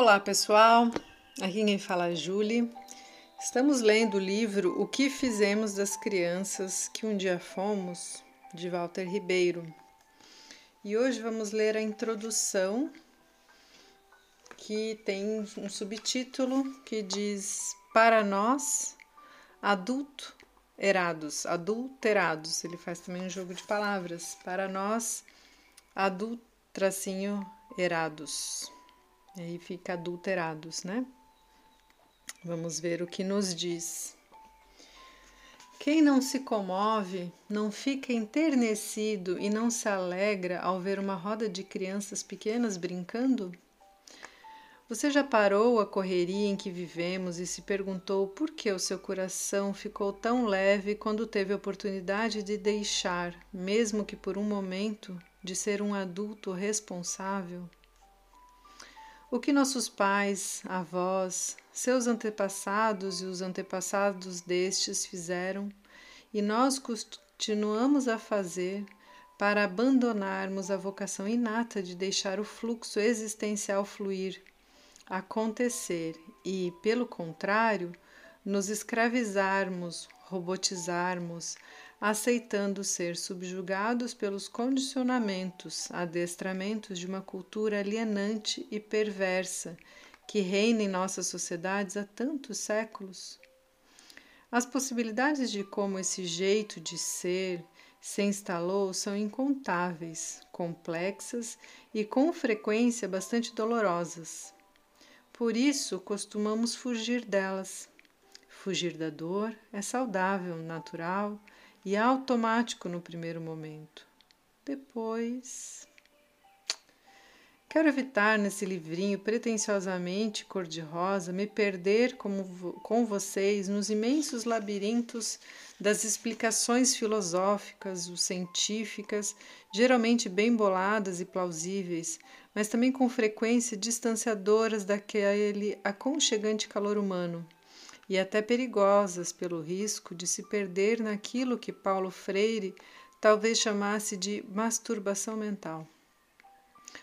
Olá pessoal, aqui quem fala é Julie. Estamos lendo o livro O que Fizemos das Crianças que um dia fomos, de Walter Ribeiro. E hoje vamos ler a introdução que tem um subtítulo que diz Para nós, adulto erados, adulterados. Ele faz também um jogo de palavras. Para nós, adulto tracinho erados. E aí fica adulterados, né? Vamos ver o que nos diz. Quem não se comove, não fica enternecido e não se alegra ao ver uma roda de crianças pequenas brincando? Você já parou a correria em que vivemos e se perguntou por que o seu coração ficou tão leve quando teve a oportunidade de deixar, mesmo que por um momento, de ser um adulto responsável? O que nossos pais, avós, seus antepassados e os antepassados destes fizeram e nós continuamos a fazer para abandonarmos a vocação inata de deixar o fluxo existencial fluir, acontecer e, pelo contrário, nos escravizarmos, robotizarmos, aceitando ser subjugados pelos condicionamentos, adestramentos de uma cultura alienante e perversa que reina em nossas sociedades há tantos séculos? As possibilidades de como esse jeito de ser se instalou são incontáveis, complexas e com frequência bastante dolorosas. Por isso, costumamos fugir delas. Fugir da dor é saudável, natural e automático no primeiro momento. Depois. Quero evitar nesse livrinho pretensiosamente cor-de-rosa me perder como, com vocês nos imensos labirintos das explicações filosóficas ou científicas, geralmente bem boladas e plausíveis, mas também com frequência distanciadoras daquele aconchegante calor humano e até perigosas pelo risco de se perder naquilo que Paulo Freire talvez chamasse de masturbação mental.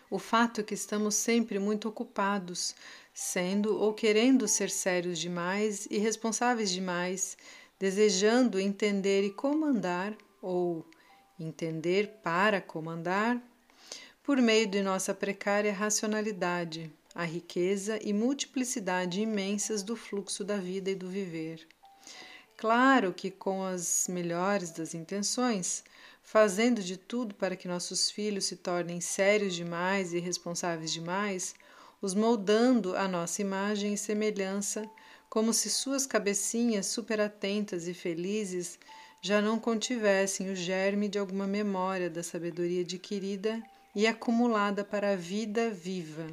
O fato é que estamos sempre muito ocupados, sendo ou querendo ser sérios demais e responsáveis demais, desejando entender e comandar, ou entender para comandar, por meio de nossa precária racionalidade, a riqueza e multiplicidade imensas do fluxo da vida e do viver. Claro que com as melhores das intenções, fazendo de tudo para que nossos filhos se tornem sérios demais e responsáveis demais, os moldando à nossa imagem e semelhança, como se suas cabecinhas superatentas e felizes já não contivessem o germe de alguma memória da sabedoria adquirida e acumulada para a vida viva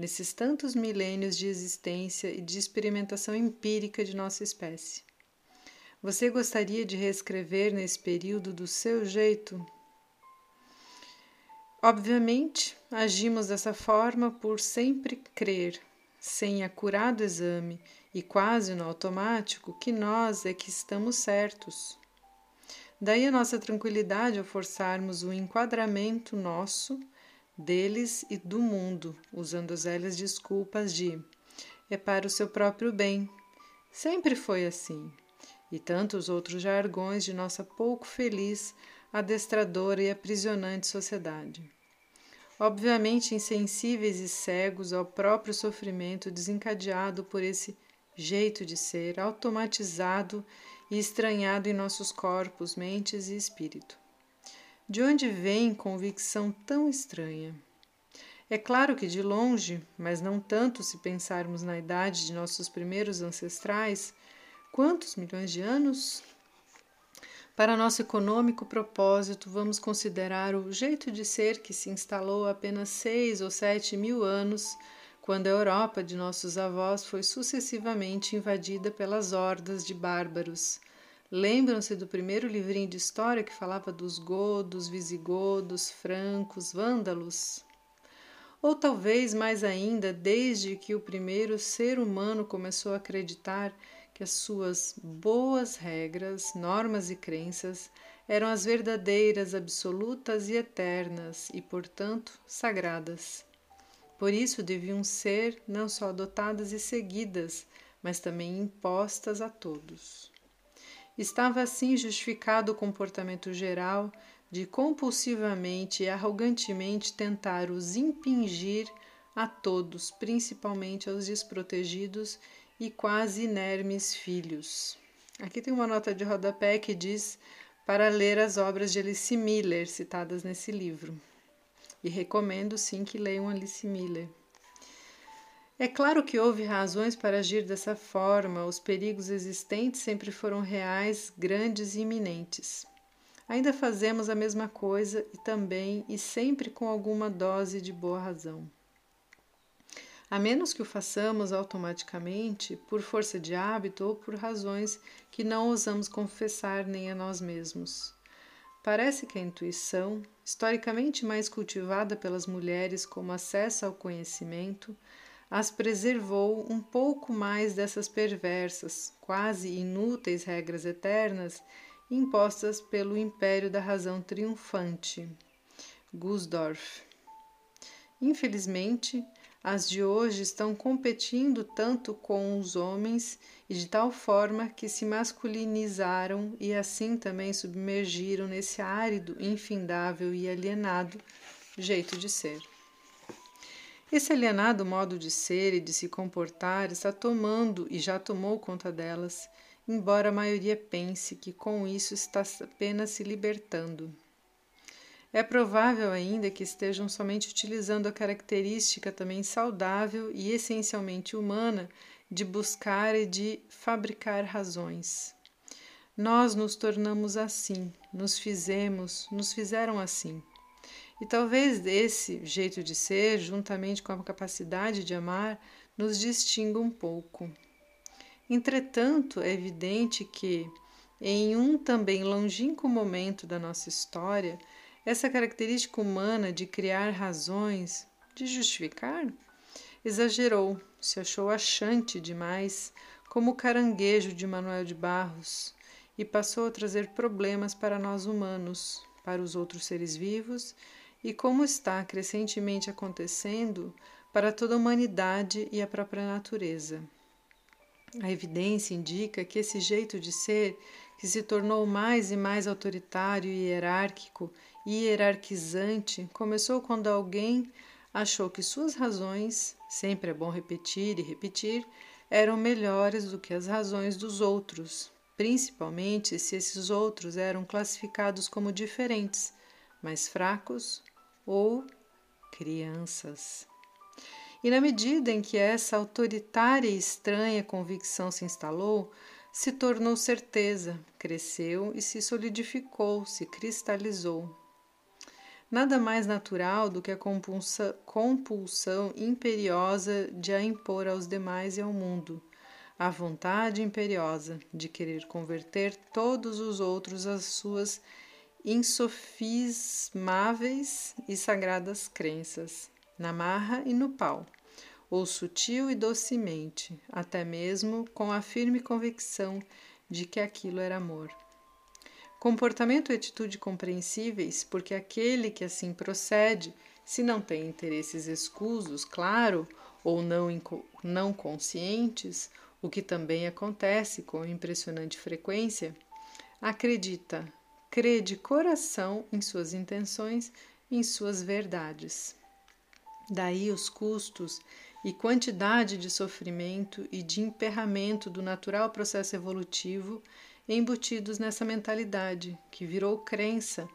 nesses tantos milênios de existência e de experimentação empírica de nossa espécie. Você gostaria de reescrever nesse período do seu jeito? Obviamente, agimos dessa forma por sempre crer, sem acurado exame e quase no automático, que nós é que estamos certos. Daí a nossa tranquilidade ao forçarmos o enquadramento nosso deles e do mundo, usando as velhas desculpas de é para o seu próprio bem. Sempre foi assim. E tantos outros jargões de nossa pouco feliz, adestradora e aprisionante sociedade. Obviamente insensíveis e cegos ao próprio sofrimento desencadeado por esse jeito de ser automatizado e estranhado em nossos corpos, mentes e espírito. De onde vem convicção tão estranha? É claro que de longe, mas não tanto se pensarmos na idade de nossos primeiros ancestrais, quantos milhões de anos? Para nosso econômico propósito, vamos considerar o jeito de ser que se instalou há apenas seis ou sete mil anos, quando a Europa de nossos avós foi sucessivamente invadida pelas hordas de bárbaros Lembram-se do primeiro livrinho de história que falava dos godos, visigodos, francos, vândalos? Ou talvez mais ainda, desde que o primeiro ser humano começou a acreditar que as suas boas regras, normas e crenças eram as verdadeiras, absolutas e eternas e, portanto, sagradas. Por isso deviam ser não só adotadas e seguidas, mas também impostas a todos. Estava assim justificado o comportamento geral de compulsivamente e arrogantemente tentar os impingir a todos, principalmente aos desprotegidos e quase inermes filhos. Aqui tem uma nota de rodapé que diz para ler as obras de Alice Miller citadas nesse livro. E recomendo sim que leiam Alice Miller. É claro que houve razões para agir dessa forma, os perigos existentes sempre foram reais, grandes e iminentes. Ainda fazemos a mesma coisa e também e sempre com alguma dose de boa razão. A menos que o façamos automaticamente, por força de hábito ou por razões que não ousamos confessar nem a nós mesmos. Parece que a intuição, historicamente mais cultivada pelas mulheres como acesso ao conhecimento, as preservou um pouco mais dessas perversas, quase inúteis regras eternas impostas pelo império da razão triunfante. Gusdorf. Infelizmente, as de hoje estão competindo tanto com os homens e de tal forma que se masculinizaram e assim também submergiram nesse árido, infindável e alienado jeito de ser. Esse alienado modo de ser e de se comportar está tomando e já tomou conta delas, embora a maioria pense que com isso está apenas se libertando. É provável ainda que estejam somente utilizando a característica também saudável e essencialmente humana de buscar e de fabricar razões. Nós nos tornamos assim, nos fizemos, nos fizeram assim. E talvez esse jeito de ser, juntamente com a capacidade de amar, nos distinga um pouco. Entretanto, é evidente que, em um também longínquo momento da nossa história, essa característica humana de criar razões, de justificar, exagerou, se achou achante demais, como o caranguejo de Manuel de Barros, e passou a trazer problemas para nós humanos, para os outros seres vivos e como está crescentemente acontecendo para toda a humanidade e a própria natureza. A evidência indica que esse jeito de ser, que se tornou mais e mais autoritário e hierárquico e hierarquizante, começou quando alguém achou que suas razões, sempre é bom repetir e repetir, eram melhores do que as razões dos outros, principalmente se esses outros eram classificados como diferentes, mais fracos ou crianças. E na medida em que essa autoritária e estranha convicção se instalou, se tornou certeza, cresceu e se solidificou, se cristalizou. Nada mais natural do que a compulsa, compulsão imperiosa de a impor aos demais e ao mundo, a vontade imperiosa de querer converter todos os outros às suas insofismáveis e sagradas crenças, na marra e no pau, ou sutil e docemente, até mesmo com a firme convicção de que aquilo era amor. Comportamento e atitude compreensíveis, porque aquele que assim procede, se não tem interesses escusos, claro, ou não, não conscientes, o que também acontece com impressionante frequência, acredita crê de coração em suas intenções em suas verdades. Daí os custos e quantidade de sofrimento e de emperramento do natural processo evolutivo embutidos nessa mentalidade, que virou crença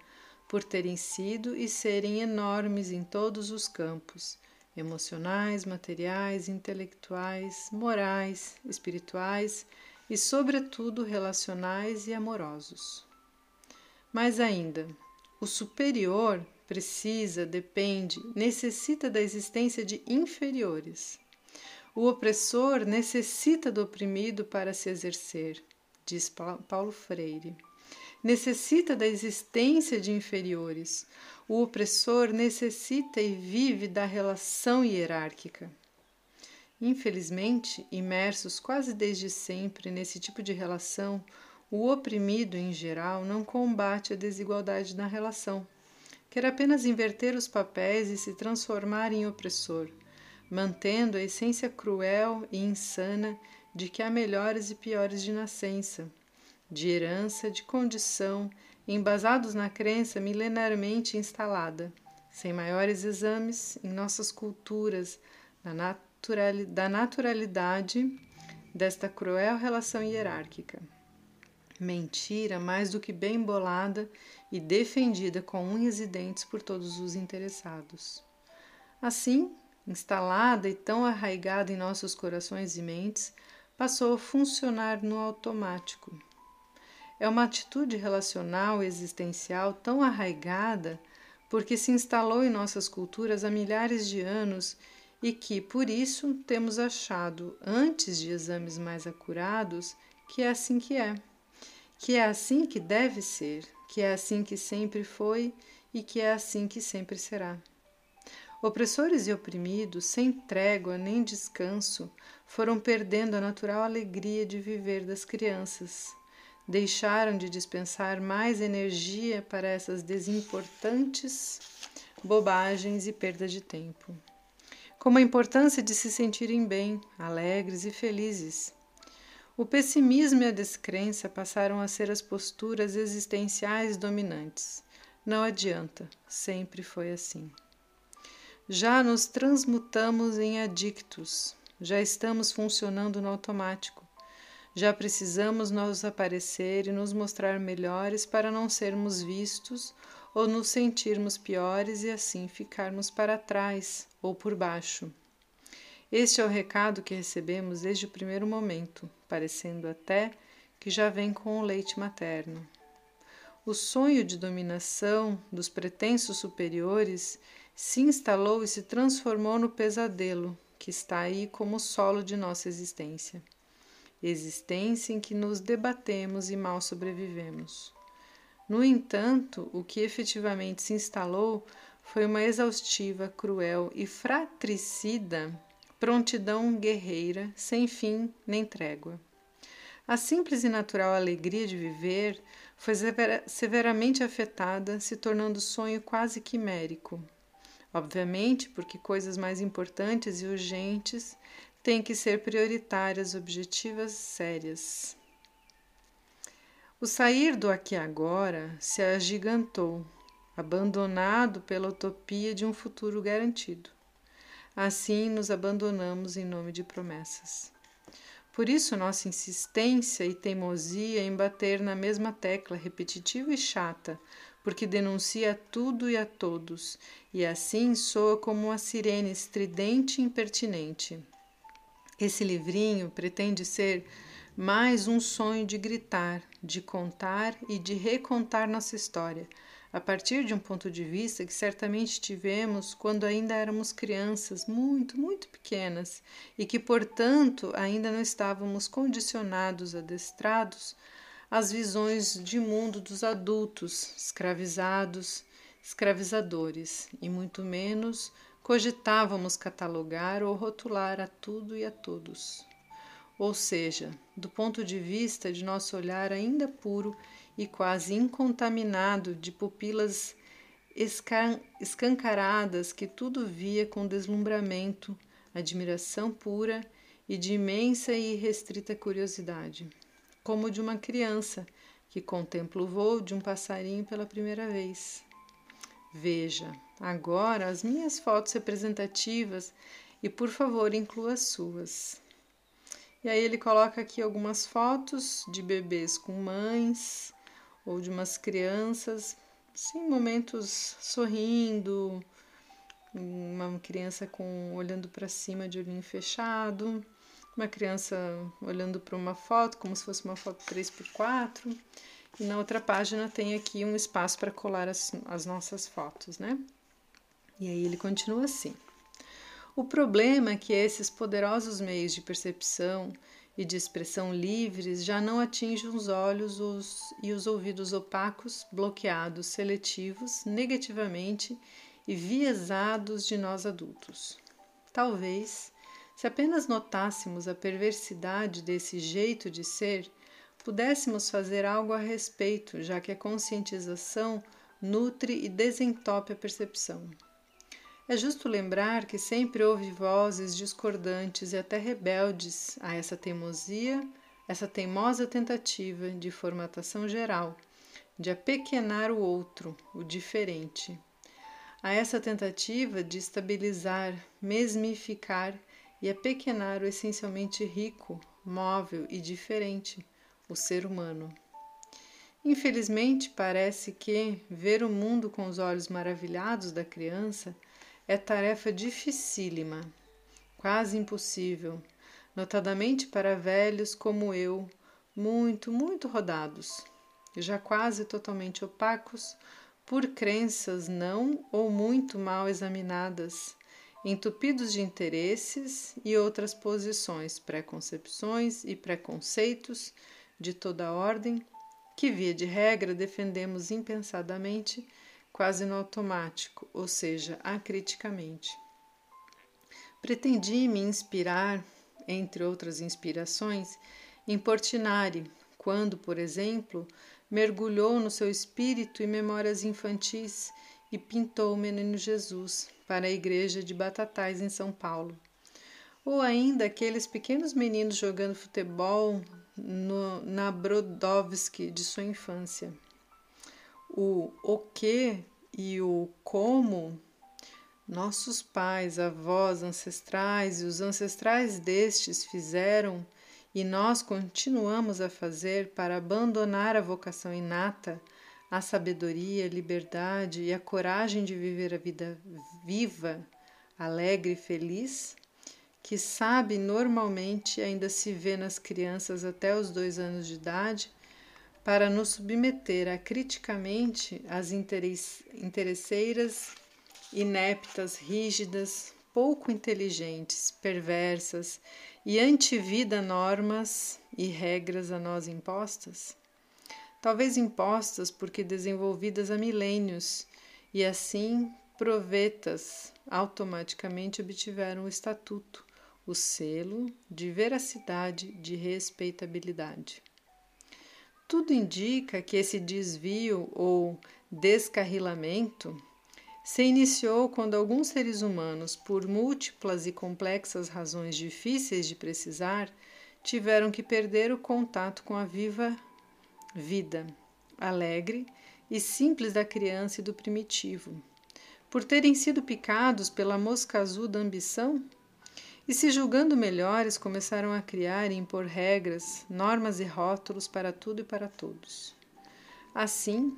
por terem sido e serem enormes em todos os campos emocionais, materiais, intelectuais, morais, espirituais e, sobretudo, relacionais e amorosos. Mais ainda, o superior precisa, depende, necessita da existência de inferiores. O opressor necessita do oprimido para se exercer, diz Paulo Freire. Necessita da existência de inferiores. O opressor necessita e vive da relação hierárquica. Infelizmente, imersos quase desde sempre nesse tipo de relação, o oprimido, em geral, não combate a desigualdade na relação. Quer apenas inverter os papéis e se transformar em opressor, mantendo a essência cruel e insana de que há melhores e piores de nascença, de herança, de condição, embasados na crença milenarmente instalada, sem maiores exames em nossas culturas, da naturalidade desta cruel relação hierárquica. Mentira mais do que bem bolada e defendida com unhas e dentes por todos os interessados. Assim, instalada e tão arraigada em nossos corações e mentes, passou a funcionar no automático. É uma atitude relacional existencial tão arraigada porque se instalou em nossas culturas há milhares de anos e que, por isso, temos achado, antes de exames mais acurados, que é assim que é, que é assim que deve ser, que é assim que sempre foi e que é assim que sempre será. Opressores e oprimidos, sem trégua nem descanso, foram perdendo a natural alegria de viver das crianças. Deixaram de dispensar mais energia para essas desimportantes bobagens e perda de tempo como a importância de se sentirem bem, alegres e felizes. O pessimismo e a descrença passaram a ser as posturas existenciais dominantes. Não adianta, sempre foi assim. Já nos transmutamos em adictos, já estamos funcionando no automático. Já precisamos nos aparecer e nos mostrar melhores para não sermos vistos ou nos sentirmos piores e assim ficarmos para trás ou por baixo. Este é o recado que recebemos desde o primeiro momento, parecendo até que já vem com o leite materno. O sonho de dominação dos pretensos superiores se instalou e se transformou no pesadelo que está aí como solo de nossa existência. Existência em que nos debatemos e mal sobrevivemos. No entanto, o que efetivamente se instalou foi uma exaustiva, cruel e fratricida prontidão guerreira, sem fim nem trégua. A simples e natural alegria de viver foi severamente afetada, se tornando sonho quase quimérico. Obviamente, porque coisas mais importantes e urgentes têm que ser prioritárias, objetivas, sérias. O sair do aqui agora se agigantou, abandonado pela utopia de um futuro garantido. Assim nos abandonamos em nome de promessas. Por isso, nossa insistência e teimosia em bater na mesma tecla repetitiva e chata, porque denuncia a tudo e a todos, e assim soa como uma sirene estridente e impertinente. Esse livrinho pretende ser mais um sonho de gritar, de contar e de recontar nossa história, a partir de um ponto de vista que certamente tivemos quando ainda éramos crianças muito, muito pequenas e que, portanto, ainda não estávamos condicionados, adestrados às visões de mundo dos adultos, escravizados, escravizadores, e muito menos cogitávamos catalogar ou rotular a tudo e a todos. Ou seja, do ponto de vista de nosso olhar ainda puro e quase incontaminado de pupilas escancaradas que tudo via com deslumbramento, admiração pura e de imensa e irrestrita curiosidade, como de uma criança que contempla o voo de um passarinho pela primeira vez. Veja, agora as minhas fotos representativas e, por favor, inclua as suas. E aí ele coloca aqui algumas fotos de bebês com mães ou de umas crianças, sim, momentos sorrindo, uma criança com olhando para cima de olhinho fechado, uma criança olhando para uma foto como se fosse uma foto 3x4. E na outra página tem aqui um espaço para colar as, as nossas fotos, né? E aí ele continua assim. O problema é que esses poderosos meios de percepção e de expressão livres já não atingem os olhos os, e os ouvidos opacos, bloqueados, seletivos, negativamente e viesados de nós adultos. Talvez, se apenas notássemos a perversidade desse jeito de ser, pudéssemos fazer algo a respeito, já que a conscientização nutre e desentope a percepção. É justo lembrar que sempre houve vozes discordantes e até rebeldes a essa teimosia, essa teimosa tentativa de formatação geral, de apequenar o outro, o diferente. A essa tentativa de estabilizar, mesmificar e apequenar o essencialmente rico, móvel e diferente, o ser humano. Infelizmente, parece que ver o mundo com os olhos maravilhados da criança é tarefa dificílima, quase impossível, notadamente para velhos como eu, muito, muito rodados, já quase totalmente opacos por crenças não ou muito mal examinadas, entupidos de interesses e outras posições, preconcepções e preconceitos de toda ordem, que via de regra defendemos impensadamente quase no automático, ou seja, acriticamente. Pretendi me inspirar, entre outras inspirações, em Portinari, quando, por exemplo, mergulhou no seu espírito e memórias infantis e pintou o menino Jesus para a igreja de Batatais em São Paulo. Ou ainda aqueles pequenos meninos jogando futebol no, na Brodowski de sua infância o o que e o como, nossos pais, avós, ancestrais e os ancestrais destes fizeram e nós continuamos a fazer para abandonar a vocação inata, a sabedoria, a liberdade e a coragem de viver a vida viva, alegre e feliz, que sabe normalmente ainda se vê nas crianças até os dois anos de idade para nos submeter a criticamente às interesseiras, ineptas, rígidas, pouco inteligentes, perversas e antivida normas e regras a nós impostas? Talvez impostas porque desenvolvidas há milênios e assim provetas automaticamente obtiveram o estatuto, o selo de veracidade, de respeitabilidade. Tudo indica que esse desvio ou descarrilamento se iniciou quando alguns seres humanos, por múltiplas e complexas razões difíceis de precisar, tiveram que perder o contato com a viva vida, alegre e simples da criança e do primitivo. Por terem sido picados pela mosca azul da ambição, e se julgando melhores, começaram a criar e impor regras, normas e rótulos para tudo e para todos. Assim,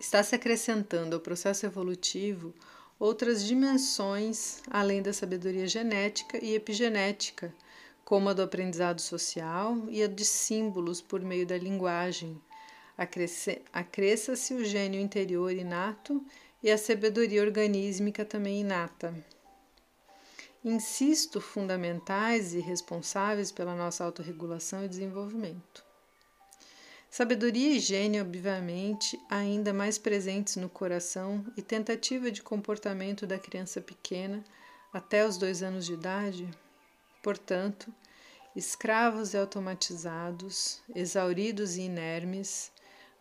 está se acrescentando ao processo evolutivo outras dimensões além da sabedoria genética e epigenética, como a do aprendizado social e a de símbolos por meio da linguagem. Acresça-se o gênio interior inato e a sabedoria organísmica também inata insisto, fundamentais e responsáveis pela nossa autorregulação e desenvolvimento. Sabedoria e gênio, obviamente, ainda mais presentes no coração e tentativa de comportamento da criança pequena até os dois anos de idade. Portanto, escravos e automatizados, exauridos e inermes,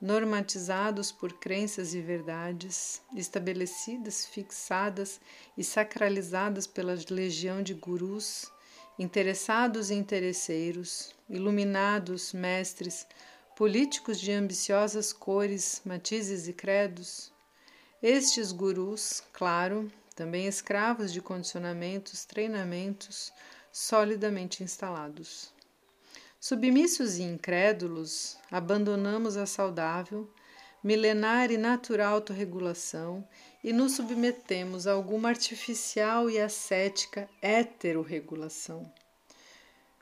normatizados por crenças e verdades, estabelecidas, fixadas e sacralizadas pela legião de gurus, interessados e interesseiros, iluminados, mestres, políticos de ambiciosas cores, matizes e credos. Estes gurus, claro, também escravos de condicionamentos, treinamentos solidamente instalados. Submissos e incrédulos, abandonamos a saudável, milenar e natural autorregulação e nos submetemos a alguma artificial e ascética heterorregulação.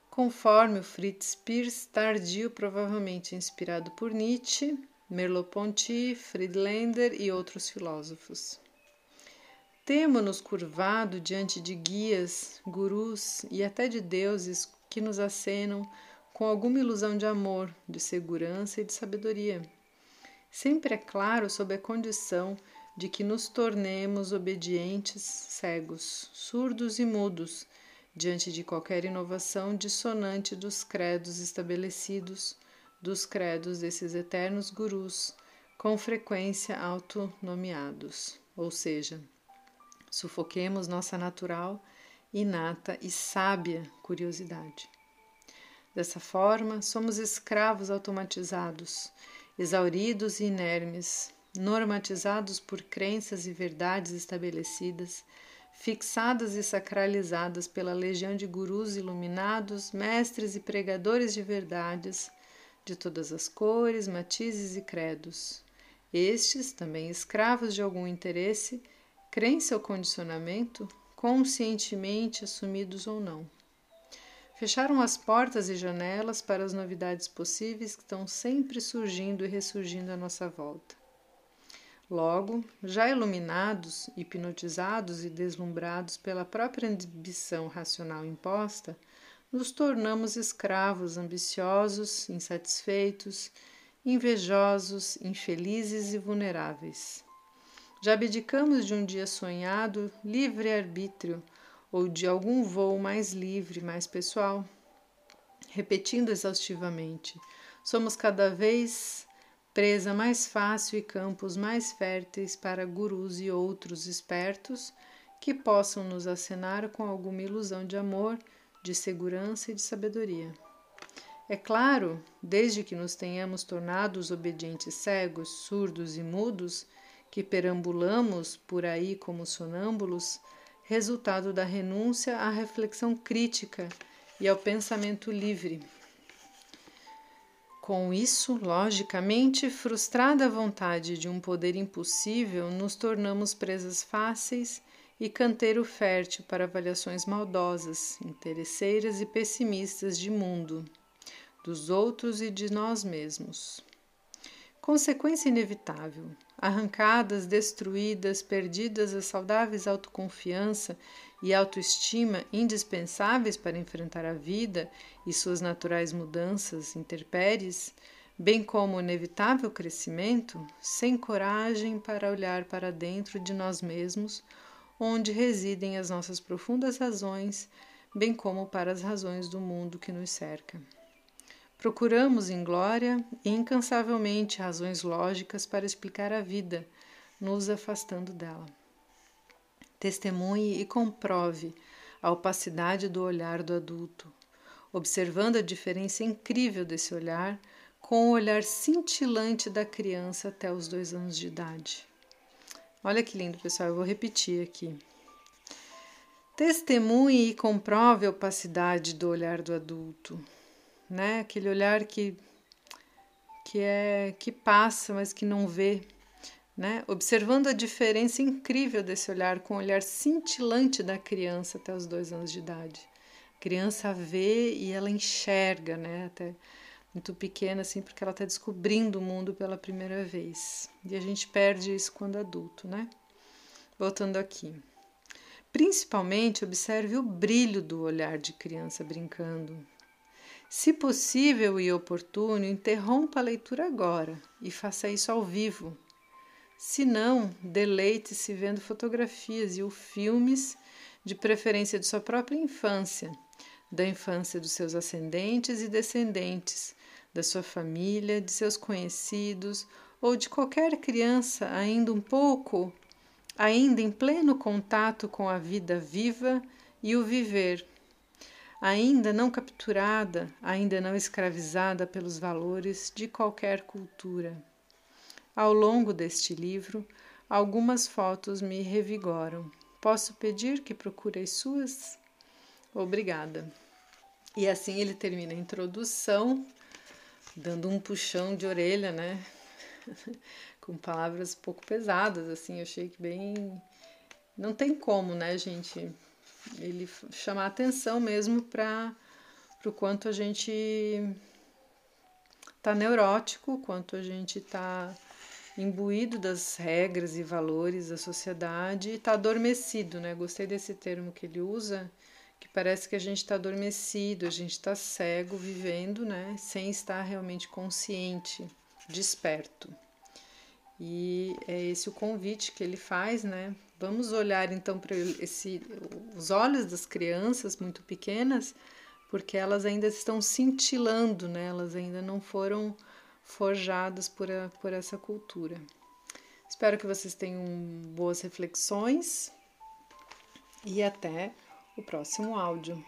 Conforme o Fritz Pierce, tardio, provavelmente inspirado por Nietzsche, Merleau-Ponty, Friedlander e outros filósofos. Temo-nos curvado diante de guias, gurus e até de deuses que nos acenam com alguma ilusão de amor, de segurança e de sabedoria. Sempre é claro sob a condição de que nos tornemos obedientes, cegos, surdos e mudos diante de qualquer inovação dissonante dos credos estabelecidos, dos credos desses eternos gurus, com frequência autonomeados, ou seja, Sufoquemos nossa natural, inata e sábia curiosidade. Dessa forma, somos escravos automatizados, exauridos e inermes, normatizados por crenças e verdades estabelecidas, fixadas e sacralizadas pela legião de gurus iluminados, mestres e pregadores de verdades de todas as cores, matizes e credos. Estes, também escravos de algum interesse, crença ou condicionamento, conscientemente assumidos ou não. Fecharam as portas e janelas para as novidades possíveis que estão sempre surgindo e ressurgindo à nossa volta. Logo, já iluminados, hipnotizados e deslumbrados pela própria ambição racional imposta, nos tornamos escravos ambiciosos, insatisfeitos, invejosos, infelizes e vulneráveis. Já abdicamos de um dia sonhado livre-arbítrio ou de algum voo mais livre, mais pessoal. Repetindo exaustivamente, somos cada vez presa mais fácil e campos mais férteis para gurus e outros espertos que possam nos acenar com alguma ilusão de amor, de segurança e de sabedoria. É claro, desde que nos tenhamos tornado os obedientes cegos, surdos e mudos, que perambulamos por aí como sonâmbulos, resultado da renúncia à reflexão crítica e ao pensamento livre. Com isso, logicamente, frustrada a vontade de um poder impossível, nos tornamos presas fáceis e canteiro fértil para avaliações maldosas, interesseiras e pessimistas de mundo, dos outros e de nós mesmos. Consequência inevitável: arrancadas, destruídas, perdidas as saudáveis autoconfiança e autoestima indispensáveis para enfrentar a vida e suas naturais mudanças, interpéries, bem como o inevitável crescimento, sem coragem para olhar para dentro de nós mesmos, onde residem as nossas profundas razões, bem como para as razões do mundo que nos cerca. Procuramos em glória e incansavelmente razões lógicas para explicar a vida, nos afastando dela. Testemunhe e comprove a opacidade do olhar do adulto, observando a diferença incrível desse olhar com o olhar cintilante da criança até os dois anos de idade. Olha que lindo, pessoal, eu vou repetir aqui. Testemunhe e comprove a opacidade do olhar do adulto, né? Aquele olhar que que é que passa, mas que não vê, né? Observando a diferença incrível desse olhar com o olhar cintilante da criança até os dois anos de idade. A criança vê e ela enxerga, né? Até muito pequena, assim, porque ela está descobrindo o mundo pela primeira vez. E a gente perde isso quando adulto, né? Voltando aqui. Principalmente observe o brilho do olhar de criança brincando, se possível e oportuno, interrompa a leitura agora e faça isso ao vivo. Se não, deleite-se vendo fotografias e ou filmes, de preferência de sua própria infância, da infância dos seus ascendentes e descendentes, da sua família, de seus conhecidos ou de qualquer criança ainda um pouco, ainda em pleno contato com a vida viva e o viver ainda não capturada, ainda não escravizada pelos valores de qualquer cultura. Ao longo deste livro, algumas fotos me revigoram. Posso pedir que procure as suas? Obrigada. E assim ele termina a introdução, dando um puxão de orelha, né? Com palavras pouco pesadas, assim, eu achei que bem. Não tem como, né, gente? Ele chamar atenção mesmo para o quanto a gente está neurótico, quanto a gente está imbuído das regras e valores da sociedade e está adormecido, né? Gostei desse termo que ele usa, que parece que a gente está adormecido, a gente está cego, vivendo, né? Sem estar realmente consciente, desperto. E é esse o convite que ele faz, né? Vamos olhar então para esse os olhos das crianças muito pequenas, porque elas ainda estão cintilando, né? Elas ainda não foram forjadas por, a, por essa cultura. Espero que vocês tenham boas reflexões e até o próximo áudio.